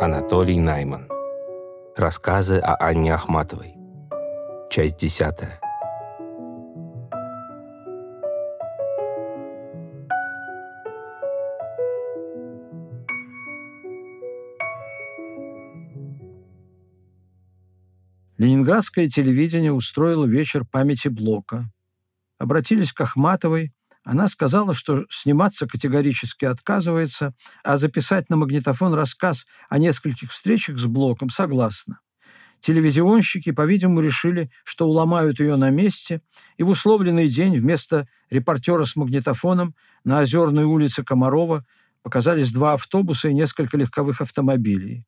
Анатолий Найман. Рассказы о Анне Ахматовой. Часть десятая. Ленинградское телевидение устроило вечер памяти Блока. Обратились к Ахматовой. Она сказала, что сниматься категорически отказывается, а записать на магнитофон рассказ о нескольких встречах с Блоком согласна. Телевизионщики, по-видимому, решили, что уломают ее на месте, и в условленный день вместо репортера с магнитофоном на Озерной улице Комарова показались два автобуса и несколько легковых автомобилей.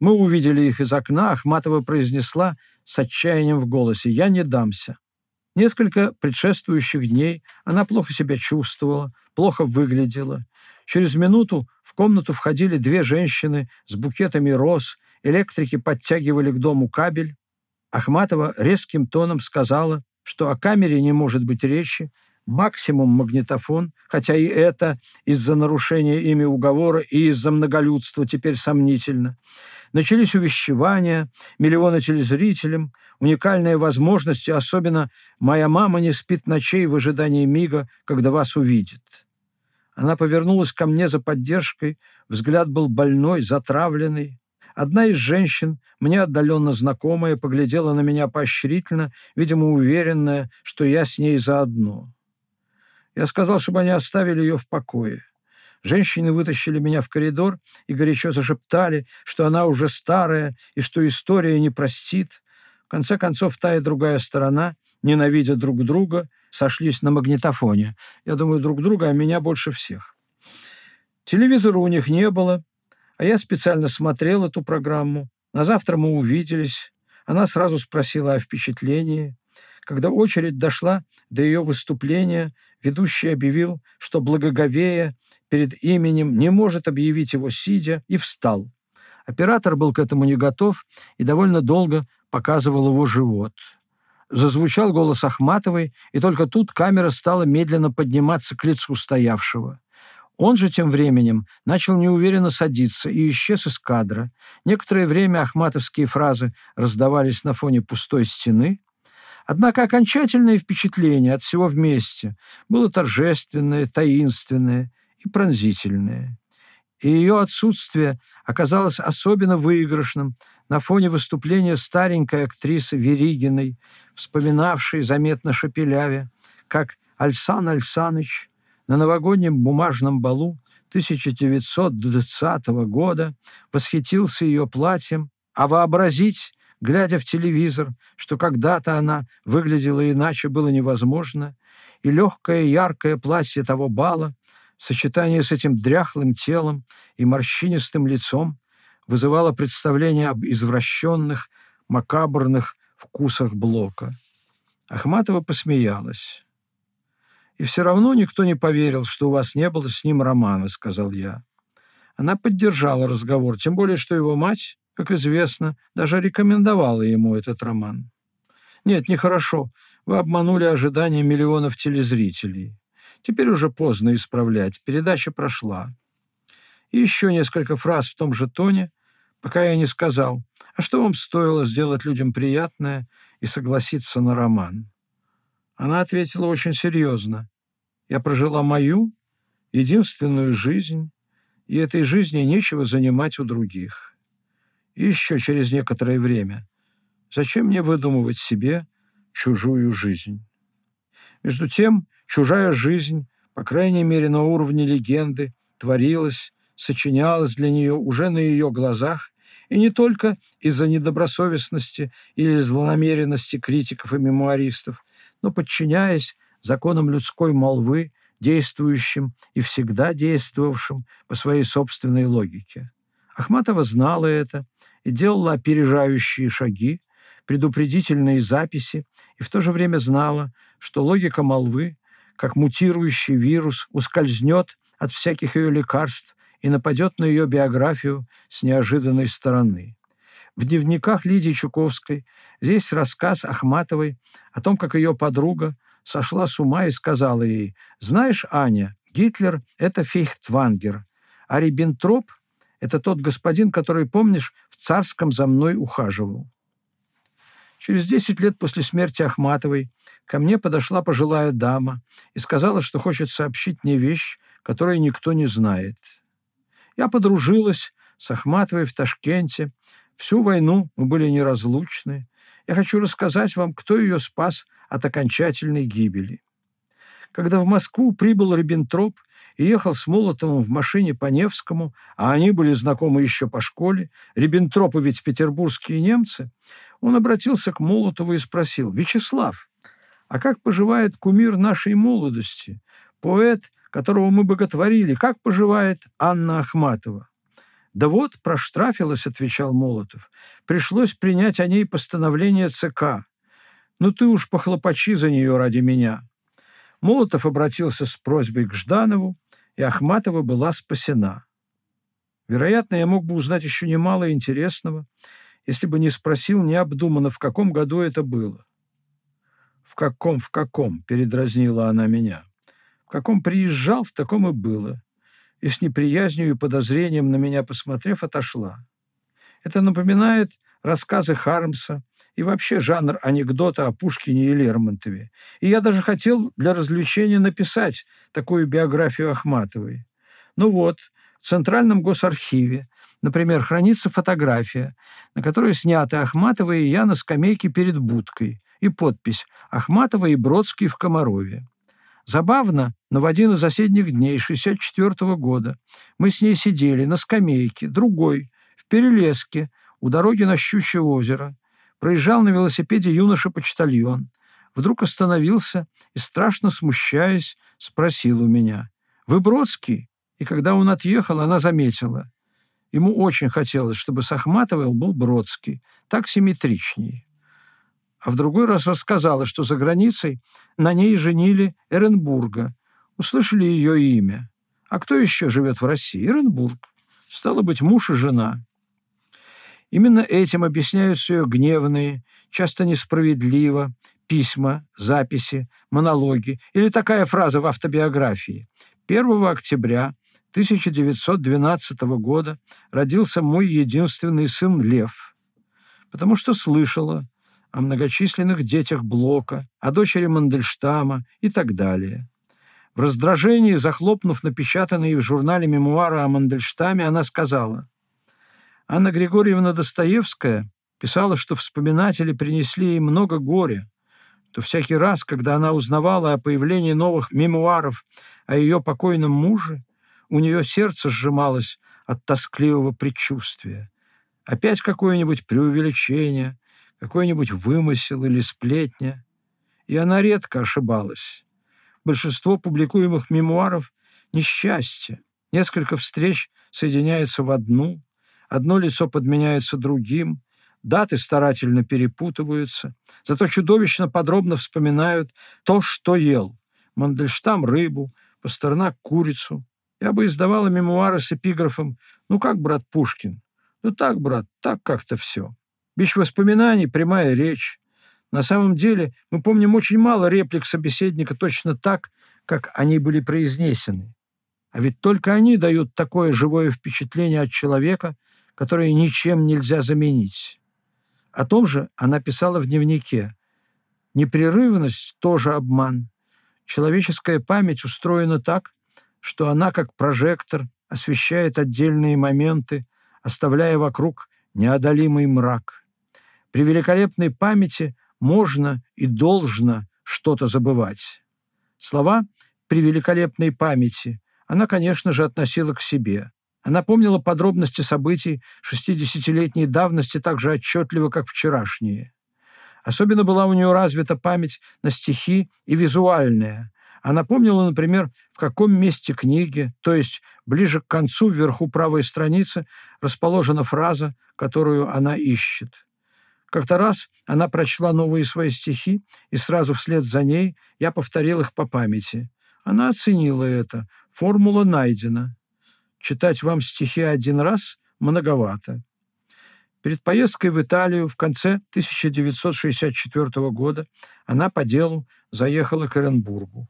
Мы увидели их из окна, Ахматова произнесла с отчаянием в голосе «Я не дамся». Несколько предшествующих дней она плохо себя чувствовала, плохо выглядела. Через минуту в комнату входили две женщины с букетами роз, электрики подтягивали к дому кабель. Ахматова резким тоном сказала, что о камере не может быть речи, максимум магнитофон, хотя и это из-за нарушения ими уговора и из-за многолюдства теперь сомнительно. Начались увещевания, миллионы телезрителям, уникальные возможности, особенно «Моя мама не спит ночей в ожидании мига, когда вас увидит». Она повернулась ко мне за поддержкой, взгляд был больной, затравленный. Одна из женщин, мне отдаленно знакомая, поглядела на меня поощрительно, видимо, уверенная, что я с ней заодно. Я сказал, чтобы они оставили ее в покое. Женщины вытащили меня в коридор и горячо зашептали, что она уже старая и что история не простит. В конце концов, та и другая сторона, ненавидя друг друга, сошлись на магнитофоне. Я думаю, друг друга, а меня больше всех. Телевизора у них не было, а я специально смотрел эту программу. На завтра мы увиделись. Она сразу спросила о впечатлении. Когда очередь дошла до ее выступления, ведущий объявил, что благоговея перед именем не может объявить его сидя, и встал. Оператор был к этому не готов и довольно долго показывал его живот. Зазвучал голос Ахматовой, и только тут камера стала медленно подниматься к лицу стоявшего. Он же тем временем начал неуверенно садиться и исчез из кадра. Некоторое время ахматовские фразы раздавались на фоне пустой стены, Однако окончательное впечатление от всего вместе было торжественное, таинственное и пронзительное. И ее отсутствие оказалось особенно выигрышным на фоне выступления старенькой актрисы Веригиной, вспоминавшей заметно шепеляве, как Альсан Альсаныч на новогоднем бумажном балу 1920 года восхитился ее платьем, а вообразить глядя в телевизор, что когда-то она выглядела иначе, было невозможно, и легкое яркое платье того бала в сочетании с этим дряхлым телом и морщинистым лицом вызывало представление об извращенных, макабрных вкусах Блока. Ахматова посмеялась. «И все равно никто не поверил, что у вас не было с ним романа», — сказал я. Она поддержала разговор, тем более, что его мать как известно, даже рекомендовала ему этот роман. Нет, нехорошо. Вы обманули ожидания миллионов телезрителей. Теперь уже поздно исправлять. Передача прошла. И еще несколько фраз в том же тоне, пока я не сказал, а что вам стоило сделать людям приятное и согласиться на роман? Она ответила очень серьезно. Я прожила мою, единственную жизнь, и этой жизни нечего занимать у других. И еще через некоторое время. Зачем мне выдумывать себе чужую жизнь? Между тем, чужая жизнь, по крайней мере на уровне легенды, творилась, сочинялась для нее уже на ее глазах, и не только из-за недобросовестности или злонамеренности критиков и мемуаристов, но подчиняясь законам людской молвы, действующим и всегда действовавшим по своей собственной логике. Ахматова знала это и делала опережающие шаги, предупредительные записи, и в то же время знала, что логика молвы, как мутирующий вирус, ускользнет от всяких ее лекарств и нападет на ее биографию с неожиданной стороны. В дневниках Лидии Чуковской здесь рассказ Ахматовой о том, как ее подруга сошла с ума и сказала ей, «Знаешь, Аня, Гитлер — это фейхтвангер, а Риббентроп Это тот господин, который, помнишь, в царском за мной ухаживал. Через 10 лет после смерти Ахматовой ко мне подошла пожилая дама и сказала, что хочет сообщить мне вещь, которую никто не знает. Я подружилась с Ахматовой в Ташкенте. Всю войну мы были неразлучны. Я хочу рассказать вам, кто ее спас от окончательной гибели. Когда в Москву прибыл Риббентроп и ехал с Молотовым в машине по Невскому, а они были знакомы еще по школе, Риббентропы ведь петербургские немцы, он обратился к Молотову и спросил, «Вячеслав, а как поживает кумир нашей молодости, поэт, которого мы боготворили, как поживает Анна Ахматова?» «Да вот, проштрафилась», — отвечал Молотов. «Пришлось принять о ней постановление ЦК. Ну ты уж похлопочи за нее ради меня». Молотов обратился с просьбой к Жданову, и Ахматова была спасена. Вероятно, я мог бы узнать еще немало интересного, если бы не спросил необдуманно, в каком году это было. «В каком, в каком?» – передразнила она меня. «В каком приезжал, в таком и было». И с неприязнью и подозрением на меня посмотрев, отошла. Это напоминает рассказы Хармса и вообще жанр анекдота о Пушкине и Лермонтове. И я даже хотел для развлечения написать такую биографию Ахматовой. Ну вот, в Центральном госархиве Например, хранится фотография, на которой сняты Ахматова и я на скамейке перед будкой, и подпись «Ахматова и Бродский в Комарове». Забавно, но в один из соседних дней 64 -го года мы с ней сидели на скамейке, другой, в Перелеске, у дороги на Щучье озеро. Проезжал на велосипеде юноша-почтальон. Вдруг остановился и, страшно смущаясь, спросил у меня, «Вы Бродский?» И когда он отъехал, она заметила, Ему очень хотелось, чтобы с Ахматовой был Бродский, так симметричнее. А в другой раз рассказала, что за границей на ней женили Эренбурга. Услышали ее имя. А кто еще живет в России? Эренбург. Стало быть, муж и жена. Именно этим объясняются ее гневные, часто несправедливо, письма, записи, монологи или такая фраза в автобиографии. 1 октября 1912 года родился мой единственный сын Лев, потому что слышала о многочисленных детях Блока, о дочери Мандельштама и так далее. В раздражении, захлопнув напечатанные в журнале мемуары о Мандельштаме, она сказала, «Анна Григорьевна Достоевская писала, что вспоминатели принесли ей много горя, то всякий раз, когда она узнавала о появлении новых мемуаров о ее покойном муже, у нее сердце сжималось от тоскливого предчувствия. Опять какое-нибудь преувеличение, какой-нибудь вымысел или сплетня. И она редко ошибалась. Большинство публикуемых мемуаров – несчастье. Несколько встреч соединяются в одну, одно лицо подменяется другим, даты старательно перепутываются, зато чудовищно подробно вспоминают то, что ел. Мандельштам – рыбу, Пастернак – курицу, я бы издавала мемуары с эпиграфом «Ну как, брат Пушкин?» «Ну так, брат, так как-то все». Бич воспоминаний, прямая речь. На самом деле мы помним очень мало реплик собеседника точно так, как они были произнесены. А ведь только они дают такое живое впечатление от человека, которое ничем нельзя заменить. О том же она писала в дневнике. Непрерывность – тоже обман. Человеческая память устроена так, что она, как прожектор, освещает отдельные моменты, оставляя вокруг неодолимый мрак. При великолепной памяти можно и должно что-то забывать. Слова «при великолепной памяти» она, конечно же, относила к себе. Она помнила подробности событий 60-летней давности так же отчетливо, как вчерашние. Особенно была у нее развита память на стихи и визуальная, она помнила, например, в каком месте книги, то есть ближе к концу, вверху правой страницы, расположена фраза, которую она ищет. Как-то раз она прочла новые свои стихи, и сразу вслед за ней я повторил их по памяти. Она оценила это. Формула найдена. Читать вам стихи один раз многовато. Перед поездкой в Италию в конце 1964 года она по делу заехала к Эренбургу.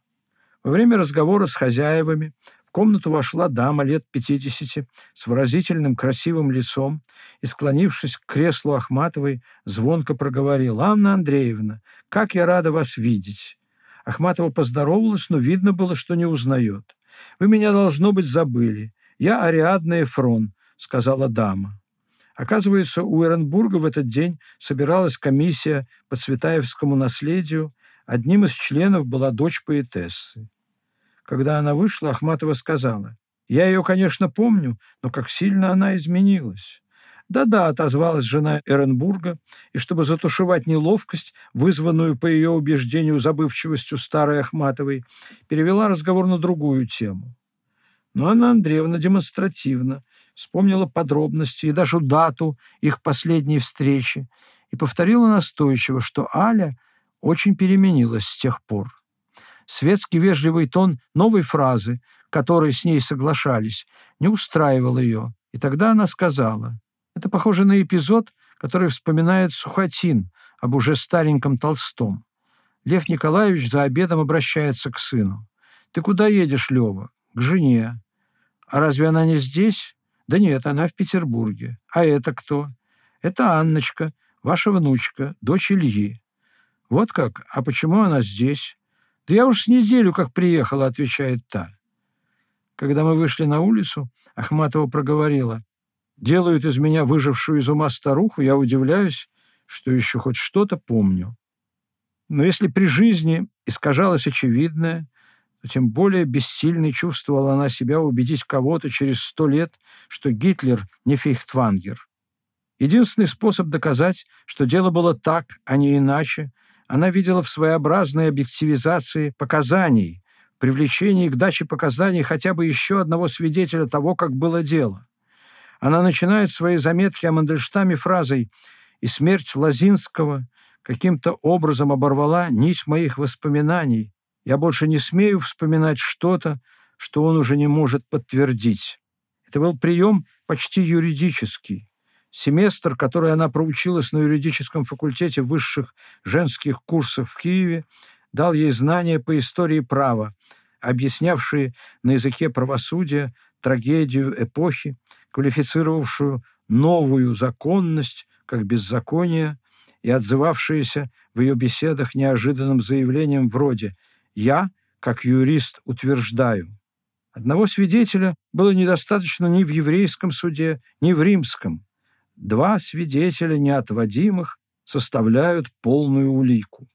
Во время разговора с хозяевами В комнату вошла дама лет 50 с выразительным красивым лицом и, склонившись к креслу Ахматовой, звонко проговорила «Анна Андреевна, как я рада вас видеть!» Ахматова поздоровалась, но видно было, что не узнает. «Вы меня, должно быть, забыли. Я Ариадна Эфрон», — сказала дама. Оказывается, у Эренбурга в этот день собиралась комиссия по Цветаевскому наследию. Одним из членов была дочь поэтессы. Когда она вышла, Ахматова сказала, «Я ее, конечно, помню, но как сильно она изменилась». «Да-да», — отозвалась жена Эренбурга, и чтобы затушевать неловкость, вызванную, по ее убеждению, забывчивостью старой Ахматовой, перевела разговор на другую тему. Но Анна Андреевна демонстративно вспомнила подробности и даже дату их последней встречи и повторила настойчиво, что Аля очень переменилась с тех пор светский вежливый тон новой фразы, которые с ней соглашались, не устраивал ее. И тогда она сказала, это похоже на эпизод, который вспоминает Сухотин об уже стареньком Толстом. Лев Николаевич за обедом обращается к сыну. «Ты куда едешь, Лева?» «К жене». «А разве она не здесь?» «Да нет, она в Петербурге». «А это кто?» «Это Анночка, ваша внучка, дочь Ильи». «Вот как? А почему она здесь?» «Да я уж с неделю как приехала», — отвечает та. Когда мы вышли на улицу, Ахматова проговорила. «Делают из меня выжившую из ума старуху, я удивляюсь, что еще хоть что-то помню». Но если при жизни искажалось очевидное, то тем более бессильной чувствовала она себя убедить кого-то через сто лет, что Гитлер не фейхтвангер. Единственный способ доказать, что дело было так, а не иначе, она видела в своеобразной объективизации показаний, привлечении к даче показаний хотя бы еще одного свидетеля того, как было дело. Она начинает свои заметки о Мандельштаме фразой «И смерть Лазинского каким-то образом оборвала нить моих воспоминаний. Я больше не смею вспоминать что-то, что он уже не может подтвердить». Это был прием почти юридический. Семестр, который она проучилась на юридическом факультете высших женских курсов в Киеве, дал ей знания по истории права, объяснявшие на языке правосудия трагедию эпохи, квалифицировавшую новую законность как беззаконие и отзывавшиеся в ее беседах неожиданным заявлением вроде «Я, как юрист, утверждаю». Одного свидетеля было недостаточно ни в еврейском суде, ни в римском – Два свидетеля неотводимых составляют полную улику.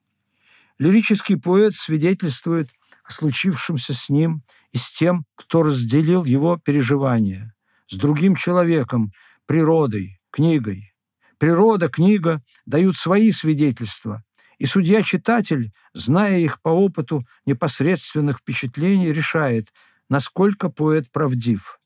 Лирический поэт свидетельствует о случившемся с ним и с тем, кто разделил его переживания, с другим человеком, природой, книгой. Природа, книга дают свои свидетельства, и судья-читатель, зная их по опыту непосредственных впечатлений, решает, насколько поэт правдив.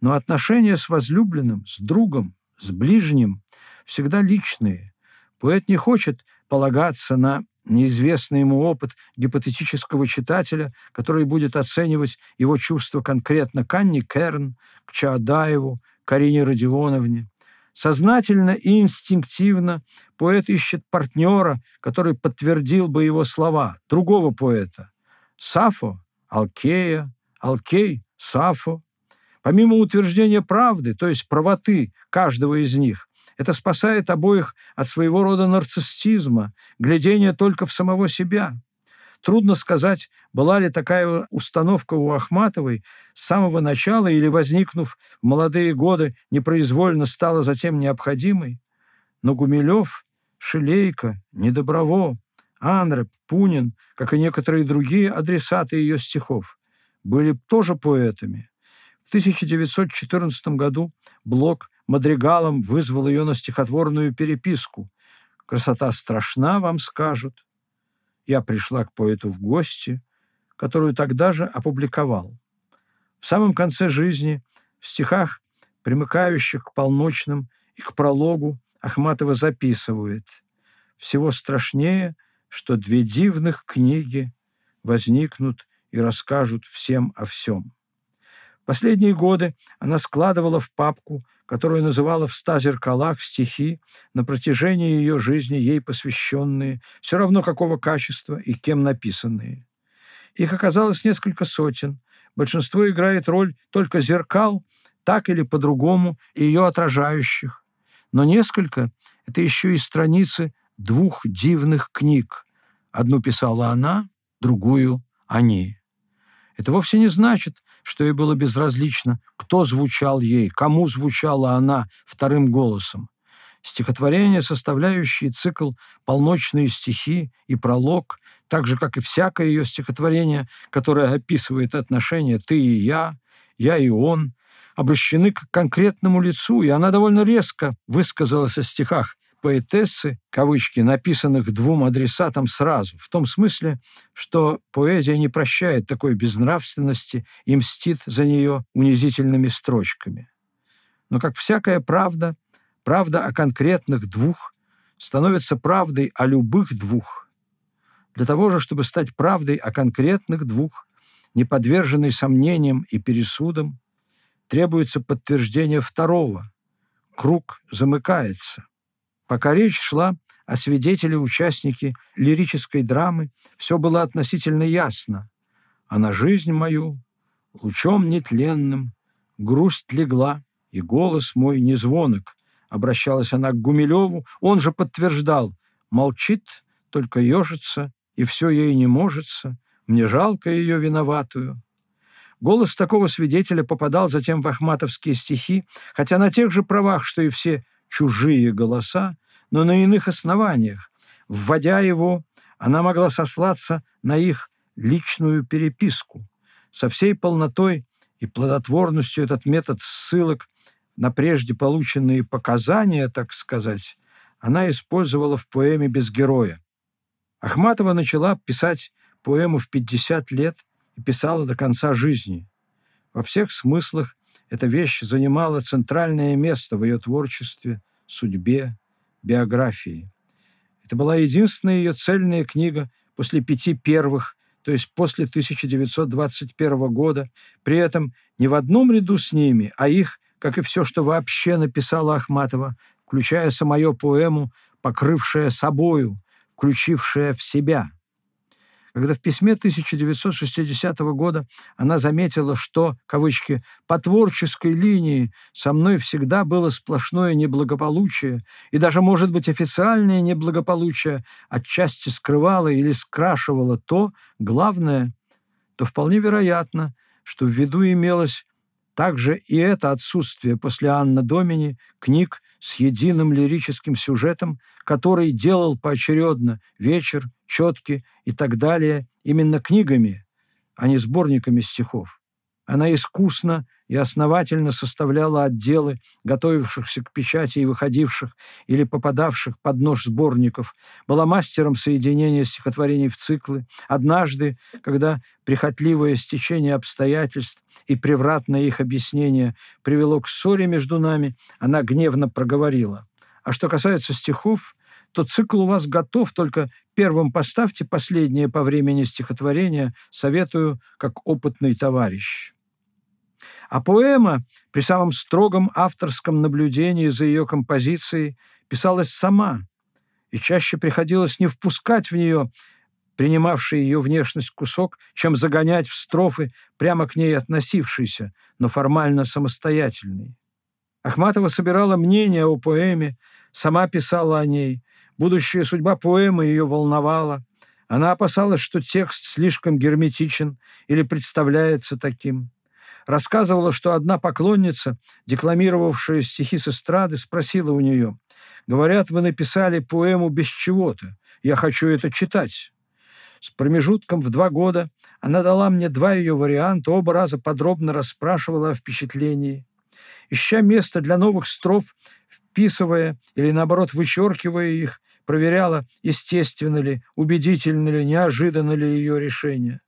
Но отношения с возлюбленным, с другом, с ближним всегда личные. Поэт не хочет полагаться на неизвестный ему опыт гипотетического читателя, который будет оценивать его чувства конкретно к Анне Керн, к Чаадаеву, Карине Родионовне. Сознательно и инстинктивно поэт ищет партнера, который подтвердил бы его слова, другого поэта. Сафо – Алкея, Алкей – Сафо, Помимо утверждения правды, то есть правоты каждого из них, это спасает обоих от своего рода нарциссизма, глядения только в самого себя. Трудно сказать, была ли такая установка у Ахматовой с самого начала или, возникнув в молодые годы, непроизвольно стала затем необходимой. Но Гумилев, Шилейко, Недоброво, Анреп, Пунин, как и некоторые другие адресаты ее стихов, были тоже поэтами – в 1914 году Блок мадригалом вызвал ее на стихотворную переписку. «Красота страшна, вам скажут». Я пришла к поэту в гости, которую тогда же опубликовал. В самом конце жизни, в стихах, примыкающих к полночным и к прологу, Ахматова записывает «Всего страшнее, что две дивных книги возникнут и расскажут всем о всем». Последние годы она складывала в папку, которую называла «В ста зеркалах» стихи, на протяжении ее жизни ей посвященные, все равно какого качества и кем написанные. Их оказалось несколько сотен. Большинство играет роль только зеркал, так или по-другому, ее отражающих. Но несколько — это еще и страницы двух дивных книг. Одну писала она, другую — они. Это вовсе не значит, что ей было безразлично, кто звучал ей, кому звучала она вторым голосом. Стихотворения, составляющие цикл «Полночные стихи» и «Пролог», так же, как и всякое ее стихотворение, которое описывает отношения «ты и я», «я и он», обращены к конкретному лицу, и она довольно резко высказалась о стихах поэтессы, кавычки, написанных двум адресатам сразу, в том смысле, что поэзия не прощает такой безнравственности и мстит за нее унизительными строчками. Но, как всякая правда, правда о конкретных двух становится правдой о любых двух. Для того же, чтобы стать правдой о конкретных двух, не подверженной сомнениям и пересудам, требуется подтверждение второго. Круг замыкается. Пока речь шла о свидетеле-участнике лирической драмы, все было относительно ясно. А на жизнь мою лучом нетленным грусть легла, и голос мой незвонок. Обращалась она к Гумилеву, он же подтверждал, молчит, только ежится, и все ей не можется, мне жалко ее виноватую. Голос такого свидетеля попадал затем в ахматовские стихи, хотя на тех же правах, что и все чужие голоса, но на иных основаниях. Вводя его, она могла сослаться на их личную переписку. Со всей полнотой и плодотворностью этот метод ссылок на прежде полученные показания, так сказать, она использовала в поэме «Без героя». Ахматова начала писать поэму в 50 лет и писала до конца жизни. Во всех смыслах эта вещь занимала центральное место в ее творчестве, судьбе, биографии. Это была единственная ее цельная книга после пяти первых, то есть после 1921 года, при этом не в одном ряду с ними, а их, как и все, что вообще написала Ахматова, включая самую поэму, покрывшая собою, включившая в себя – когда в письме 1960 года она заметила, что, кавычки, «по творческой линии со мной всегда было сплошное неблагополучие, и даже, может быть, официальное неблагополучие отчасти скрывало или скрашивало то, главное, то вполне вероятно, что в виду имелось также и это отсутствие после Анна Домини книг с единым лирическим сюжетом, который делал поочередно «Вечер», «Четки» и так далее именно книгами, а не сборниками стихов. Она искусно и основательно составляла отделы, готовившихся к печати и выходивших или попадавших под нож сборников, была мастером соединения стихотворений в циклы. Однажды, когда прихотливое стечение обстоятельств и превратное их объяснение привело к ссоре между нами, она гневно проговорила. А что касается стихов, то цикл у вас готов, только первым поставьте последнее по времени стихотворение, советую, как опытный товарищ. А поэма при самом строгом авторском наблюдении за ее композицией писалась сама, и чаще приходилось не впускать в нее принимавший ее внешность кусок, чем загонять в строфы прямо к ней относившийся, но формально самостоятельный. Ахматова собирала мнение о поэме, сама писала о ней. Будущая судьба поэмы ее волновала. Она опасалась, что текст слишком герметичен или представляется таким рассказывала, что одна поклонница, декламировавшая стихи с эстрады, спросила у нее, «Говорят, вы написали поэму без чего-то. Я хочу это читать». С промежутком в два года она дала мне два ее варианта, оба раза подробно расспрашивала о впечатлении. Ища место для новых строф, вписывая или, наоборот, вычеркивая их, проверяла, естественно ли, убедительно ли, неожиданно ли ее решение.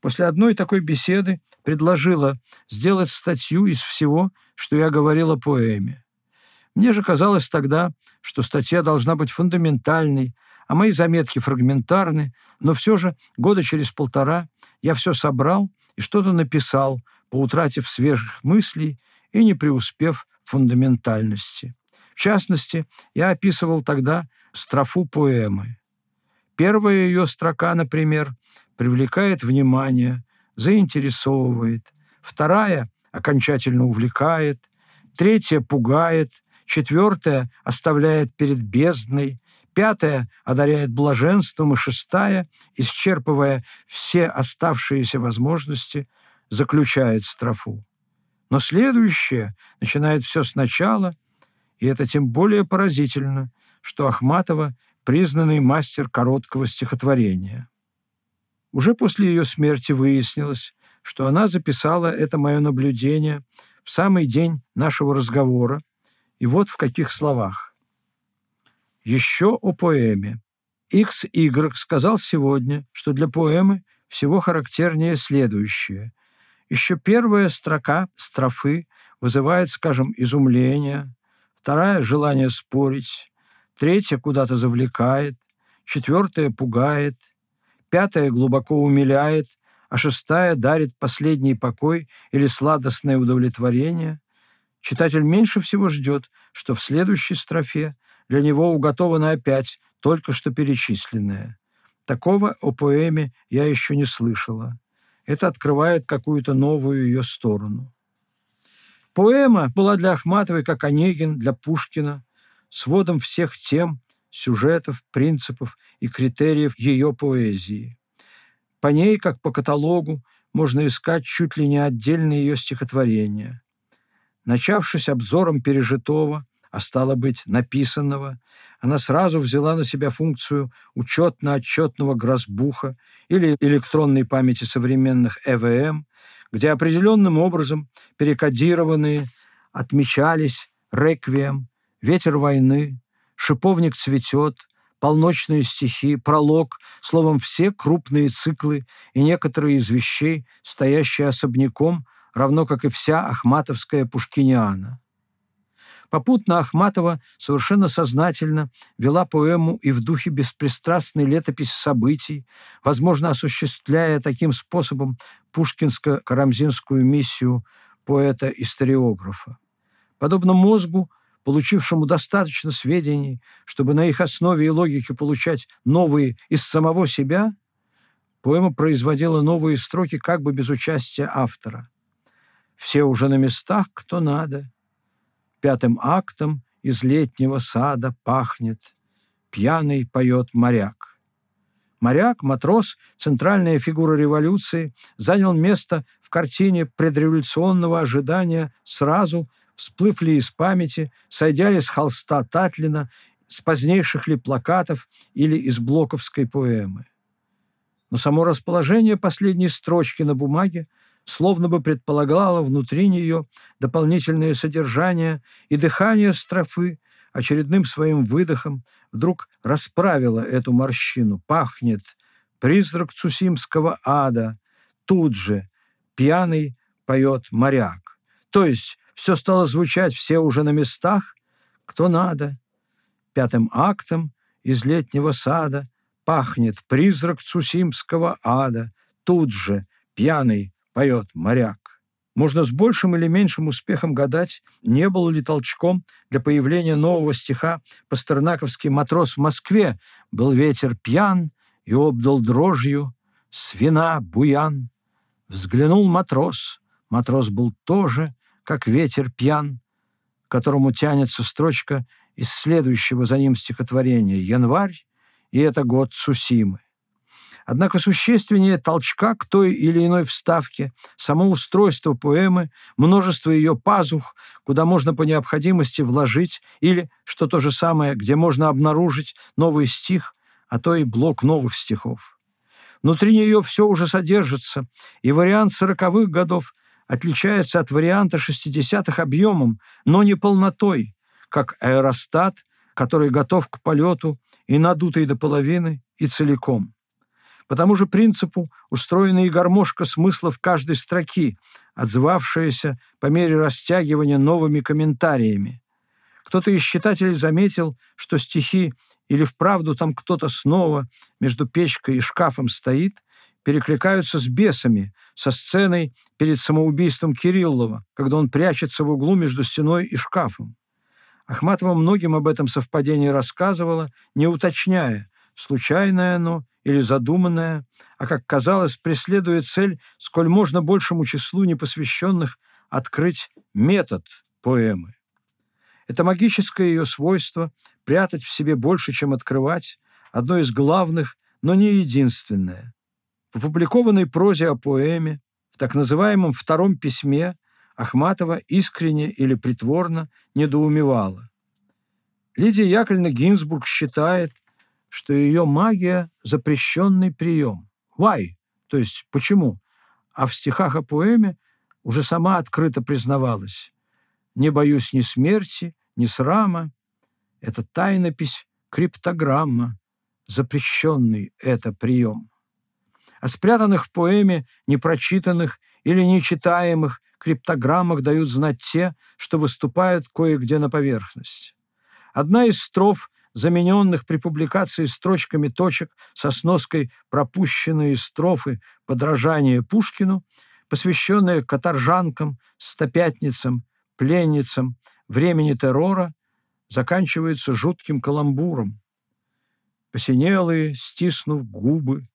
После одной такой беседы предложила сделать статью из всего, что я говорил о поэме. Мне же казалось тогда, что статья должна быть фундаментальной, а мои заметки фрагментарны, но все же года через полтора я все собрал и что-то написал, поутратив свежих мыслей и не преуспев в фундаментальности. В частности, я описывал тогда строфу поэмы. Первая ее строка, например, привлекает внимание, заинтересовывает. Вторая окончательно увлекает. Третья пугает. Четвертая оставляет перед бездной. Пятая одаряет блаженством. И шестая, исчерпывая все оставшиеся возможности, заключает строфу. Но следующее начинает все сначала, и это тем более поразительно, что Ахматова – признанный мастер короткого стихотворения. Уже после ее смерти выяснилось, что она записала это мое наблюдение в самый день нашего разговора, и вот в каких словах. Еще о поэме. XY сказал сегодня, что для поэмы всего характернее следующее. Еще первая строка строфы вызывает, скажем, изумление, вторая – желание спорить, третья куда-то завлекает, четвертая пугает, пятая глубоко умиляет, а шестая дарит последний покой или сладостное удовлетворение. Читатель меньше всего ждет, что в следующей строфе для него уготовано опять только что перечисленное. Такого о поэме я еще не слышала. Это открывает какую-то новую ее сторону. Поэма была для Ахматовой, как Онегин для Пушкина, сводом всех тем, сюжетов, принципов и критериев ее поэзии. По ней, как по каталогу, можно искать чуть ли не отдельные ее стихотворения. Начавшись обзором пережитого, а стало быть, написанного, она сразу взяла на себя функцию учетно-отчетного грозбуха или электронной памяти современных ЭВМ, где определенным образом перекодированные отмечались реквием, ветер войны, шиповник цветет, полночные стихи, пролог, словом, все крупные циклы и некоторые из вещей, стоящие особняком, равно как и вся ахматовская пушкиниана. Попутно Ахматова совершенно сознательно вела поэму и в духе беспристрастной летописи событий, возможно, осуществляя таким способом пушкинско-карамзинскую миссию поэта-историографа. Подобно мозгу, получившему достаточно сведений, чтобы на их основе и логике получать новые из самого себя, поэма производила новые строки как бы без участия автора. «Все уже на местах, кто надо. Пятым актом из летнего сада пахнет. Пьяный поет моряк». Моряк, матрос, центральная фигура революции, занял место в картине предреволюционного ожидания сразу всплыв ли из памяти, сойдя ли с холста Татлина, с позднейших ли плакатов или из блоковской поэмы. Но само расположение последней строчки на бумаге словно бы предполагало внутри нее дополнительное содержание, и дыхание строфы очередным своим выдохом вдруг расправило эту морщину. Пахнет призрак Цусимского ада, тут же пьяный поет моряк. То есть все стало звучать, все уже на местах, кто надо. Пятым актом из летнего сада пахнет призрак Цусимского ада. Тут же пьяный поет моряк. Можно с большим или меньшим успехом гадать, не был ли толчком для появления нового стиха пастернаковский матрос в Москве «Был ветер пьян и обдал дрожью, свина буян». Взглянул матрос, матрос был тоже как ветер пьян, к которому тянется строчка из следующего за ним стихотворения «Январь» и это год Цусимы. Однако существеннее толчка к той или иной вставке, само устройство поэмы, множество ее пазух, куда можно по необходимости вложить, или, что то же самое, где можно обнаружить новый стих, а то и блок новых стихов. Внутри нее все уже содержится, и вариант сороковых годов – отличается от варианта 60-х объемом, но не полнотой, как аэростат, который готов к полету и надутый до половины и целиком. По тому же принципу устроена и гармошка смыслов каждой строки, отзывавшаяся по мере растягивания новыми комментариями. Кто-то из читателей заметил, что стихи или вправду там кто-то снова между печкой и шкафом стоит, перекликаются с бесами, со сценой перед самоубийством Кириллова, когда он прячется в углу между стеной и шкафом. Ахматова многим об этом совпадении рассказывала, не уточняя, случайное оно или задуманное, а, как казалось, преследует цель сколь можно большему числу непосвященных открыть метод поэмы. Это магическое ее свойство – прятать в себе больше, чем открывать, одно из главных, но не единственное. В опубликованной прозе о поэме, в так называемом втором письме, Ахматова искренне или притворно недоумевала. Лидия Яковлевна Гинзбург считает, что ее магия – запрещенный прием. Why? То есть почему? А в стихах о поэме уже сама открыто признавалась. «Не боюсь ни смерти, ни срама. Это тайнопись, криптограмма, запрещенный это прием. О спрятанных в поэме, непрочитанных или нечитаемых криптограммах дают знать те, что выступают кое-где на поверхность. Одна из строф, замененных при публикации строчками точек со сноской «Пропущенные строфы. Подражание Пушкину», посвященная каторжанкам, стопятницам, пленницам, времени террора заканчивается жутким каламбуром. Посинелые, стиснув губы,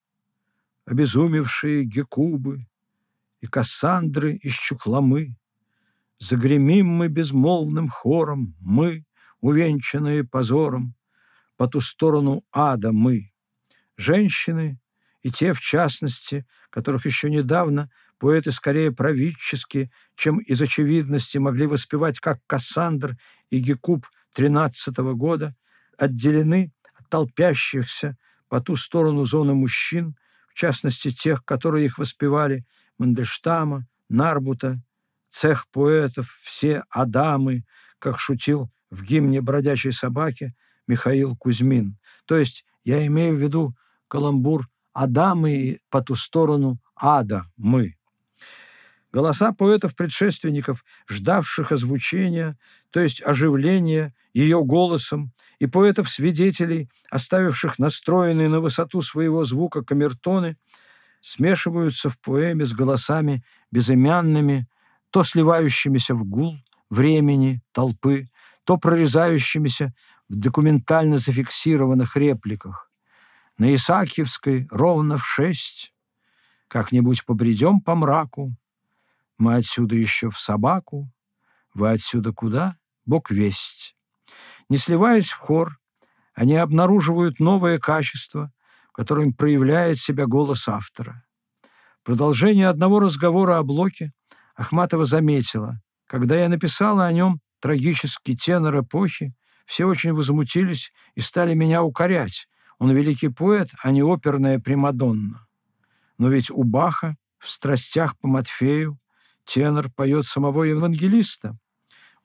обезумевшие гекубы и Кассандры из Чухламы, загремим мы безмолвным хором, мы, увенчанные позором, по ту сторону ада мы, женщины и те, в частности, которых еще недавно Поэты скорее правительски, чем из очевидности могли воспевать, как Кассандр и Гекуб тринадцатого года, отделены от толпящихся по ту сторону зоны мужчин, в частности тех, которые их воспевали, Мандельштама, Нарбута, цех поэтов, все Адамы, как шутил в гимне «Бродячей собаки» Михаил Кузьмин. То есть я имею в виду каламбур «Адамы по ту сторону ада мы». Голоса поэтов-предшественников, ждавших озвучения, то есть оживления ее голосом, и поэтов-свидетелей, оставивших настроенные на высоту своего звука камертоны, смешиваются в поэме с голосами безымянными, то сливающимися в гул времени, толпы, то прорезающимися в документально зафиксированных репликах. На Исаакиевской ровно в шесть как-нибудь побредем по мраку, мы отсюда еще в собаку, вы отсюда куда? Бог весть. Не сливаясь в хор, они обнаруживают новое качество, которым проявляет себя голос автора. Продолжение одного разговора о Блоке Ахматова заметила. Когда я написала о нем трагический тенор эпохи, все очень возмутились и стали меня укорять. Он великий поэт, а не оперная Примадонна. Но ведь у Баха в «Страстях по Матфею» Тенор поет самого евангелиста.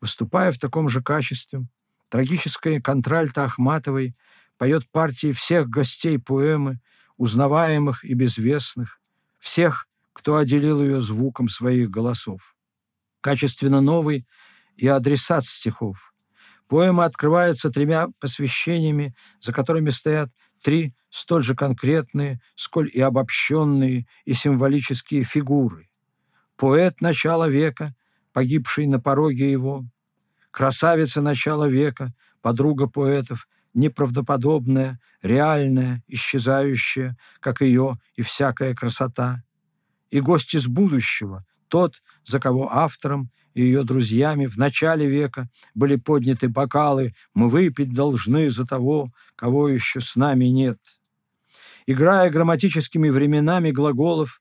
Выступая в таком же качестве, трагическая контральта Ахматовой поет партии всех гостей поэмы, узнаваемых и безвестных, всех, кто отделил ее звуком своих голосов. Качественно новый и адресат стихов. Поэма открывается тремя посвящениями, за которыми стоят три столь же конкретные, сколь и обобщенные и символические фигуры. Поэт начала века, погибший на пороге его, красавица начала века, подруга поэтов, неправдоподобная, реальная, исчезающая, как ее и всякая красота, и гость из будущего, тот, за кого автором и ее друзьями в начале века были подняты бокалы «Мы выпить должны за того, кого еще с нами нет». Играя грамматическими временами глаголов,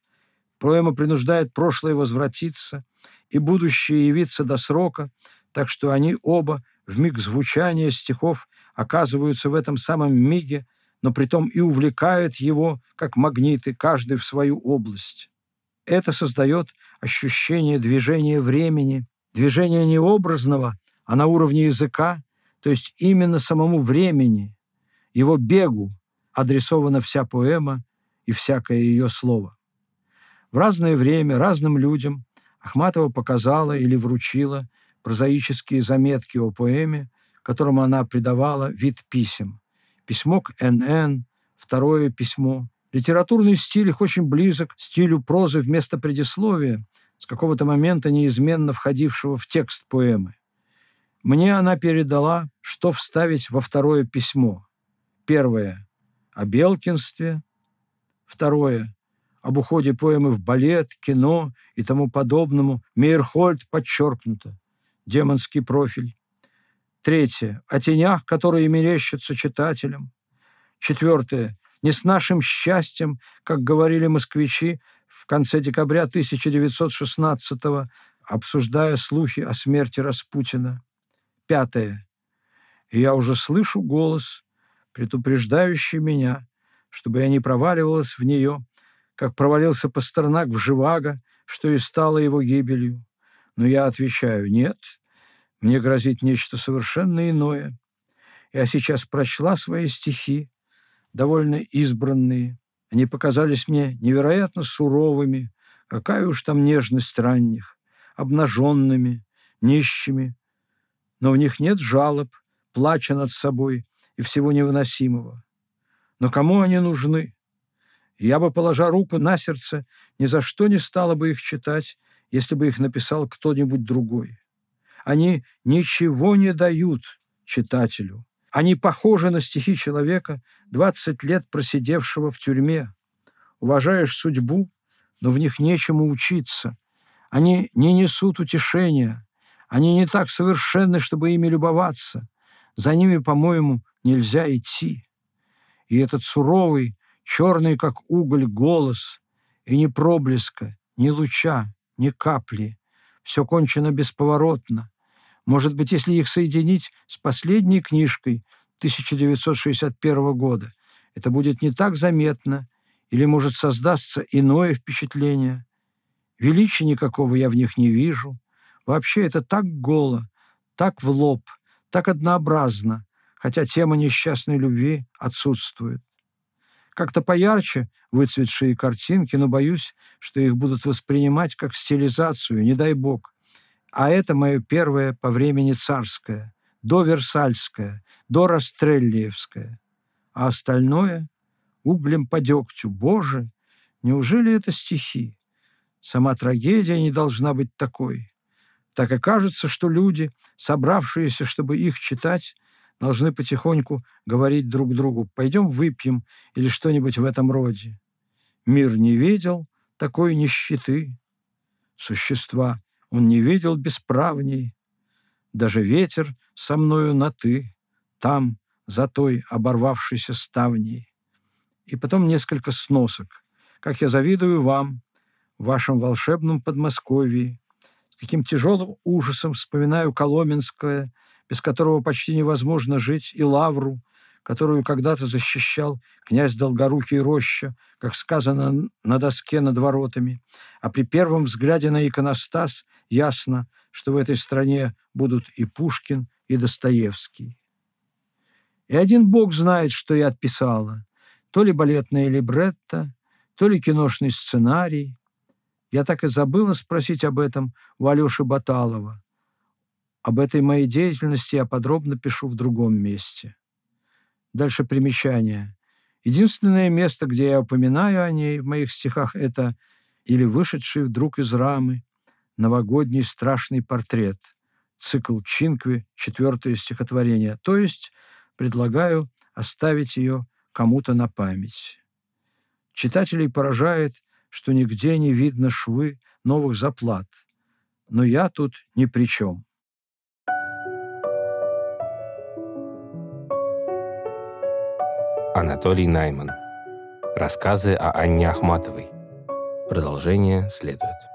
Поэма принуждает прошлое возвратиться и будущее явиться до срока, так что они оба в миг звучания стихов оказываются в этом самом миге, но притом и увлекают его, как магниты, каждый в свою область. Это создает ощущение движения времени, движения не образного, а на уровне языка, то есть именно самому времени, его бегу адресована вся поэма и всякое ее слово. В разное время разным людям Ахматова показала или вручила прозаические заметки о поэме, которому она придавала вид писем. Письмо к Н.Н., второе письмо. Литературный стиль их очень близок стилю прозы вместо предисловия, с какого-то момента неизменно входившего в текст поэмы. Мне она передала, что вставить во второе письмо. Первое – о Белкинстве, Второе. Об уходе поэмы в балет, кино и тому подобному Мейерхольд подчеркнуто. Демонский профиль. Третье. О тенях, которые мерещатся читателям. Четвертое. Не с нашим счастьем, как говорили москвичи в конце декабря 1916 обсуждая слухи о смерти Распутина. Пятое. Я уже слышу голос, предупреждающий меня, чтобы я не проваливалась в нее, как провалился Пастернак в Живаго, что и стало его гибелью. Но я отвечаю, нет, мне грозит нечто совершенно иное. Я сейчас прочла свои стихи, довольно избранные. Они показались мне невероятно суровыми, какая уж там нежность ранних, обнаженными, нищими. Но в них нет жалоб, плача над собой и всего невыносимого. Но кому они нужны? Я бы, положа руку на сердце, ни за что не стала бы их читать, если бы их написал кто-нибудь другой. Они ничего не дают читателю. Они похожи на стихи человека, 20 лет просидевшего в тюрьме. Уважаешь судьбу, но в них нечему учиться. Они не несут утешения. Они не так совершенны, чтобы ими любоваться. За ними, по-моему, нельзя идти. И этот суровый, черный, как уголь, голос, и ни проблеска, ни луча, ни капли. Все кончено бесповоротно. Может быть, если их соединить с последней книжкой 1961 года, это будет не так заметно, или может создаться иное впечатление. Величия никакого я в них не вижу. Вообще это так голо, так в лоб, так однообразно, хотя тема несчастной любви отсутствует. Как-то поярче выцветшие картинки, но боюсь, что их будут воспринимать как стилизацию, не дай бог. А это мое первое по времени царское, до Версальское, до Растреллиевское. А остальное — углем по дегтю. Боже, неужели это стихи? Сама трагедия не должна быть такой. Так и кажется, что люди, собравшиеся, чтобы их читать, должны потихоньку говорить друг другу «пойдем выпьем» или что-нибудь в этом роде. Мир не видел такой нищеты. Существа он не видел бесправней. Даже ветер со мною на «ты», там, за той оборвавшейся ставней. И потом несколько сносок. Как я завидую вам, в вашем волшебном Подмосковье, с каким тяжелым ужасом вспоминаю Коломенское – без которого почти невозможно жить, и лавру, которую когда-то защищал князь Долгорукий Роща, как сказано на доске над воротами. А при первом взгляде на иконостас ясно, что в этой стране будут и Пушкин, и Достоевский. И один бог знает, что я отписала. То ли балетное либретто, то ли киношный сценарий. Я так и забыла спросить об этом у Алёши Баталова. Об этой моей деятельности я подробно пишу в другом месте. Дальше примечание. Единственное место, где я упоминаю о ней в моих стихах, это или вышедший вдруг из рамы новогодний страшный портрет, цикл Чинкви, четвертое стихотворение, то есть предлагаю оставить ее кому-то на память. Читателей поражает, что нигде не видно швы новых заплат, но я тут ни при чем. Анатолий Найман. Рассказы о Анне Ахматовой. Продолжение следует.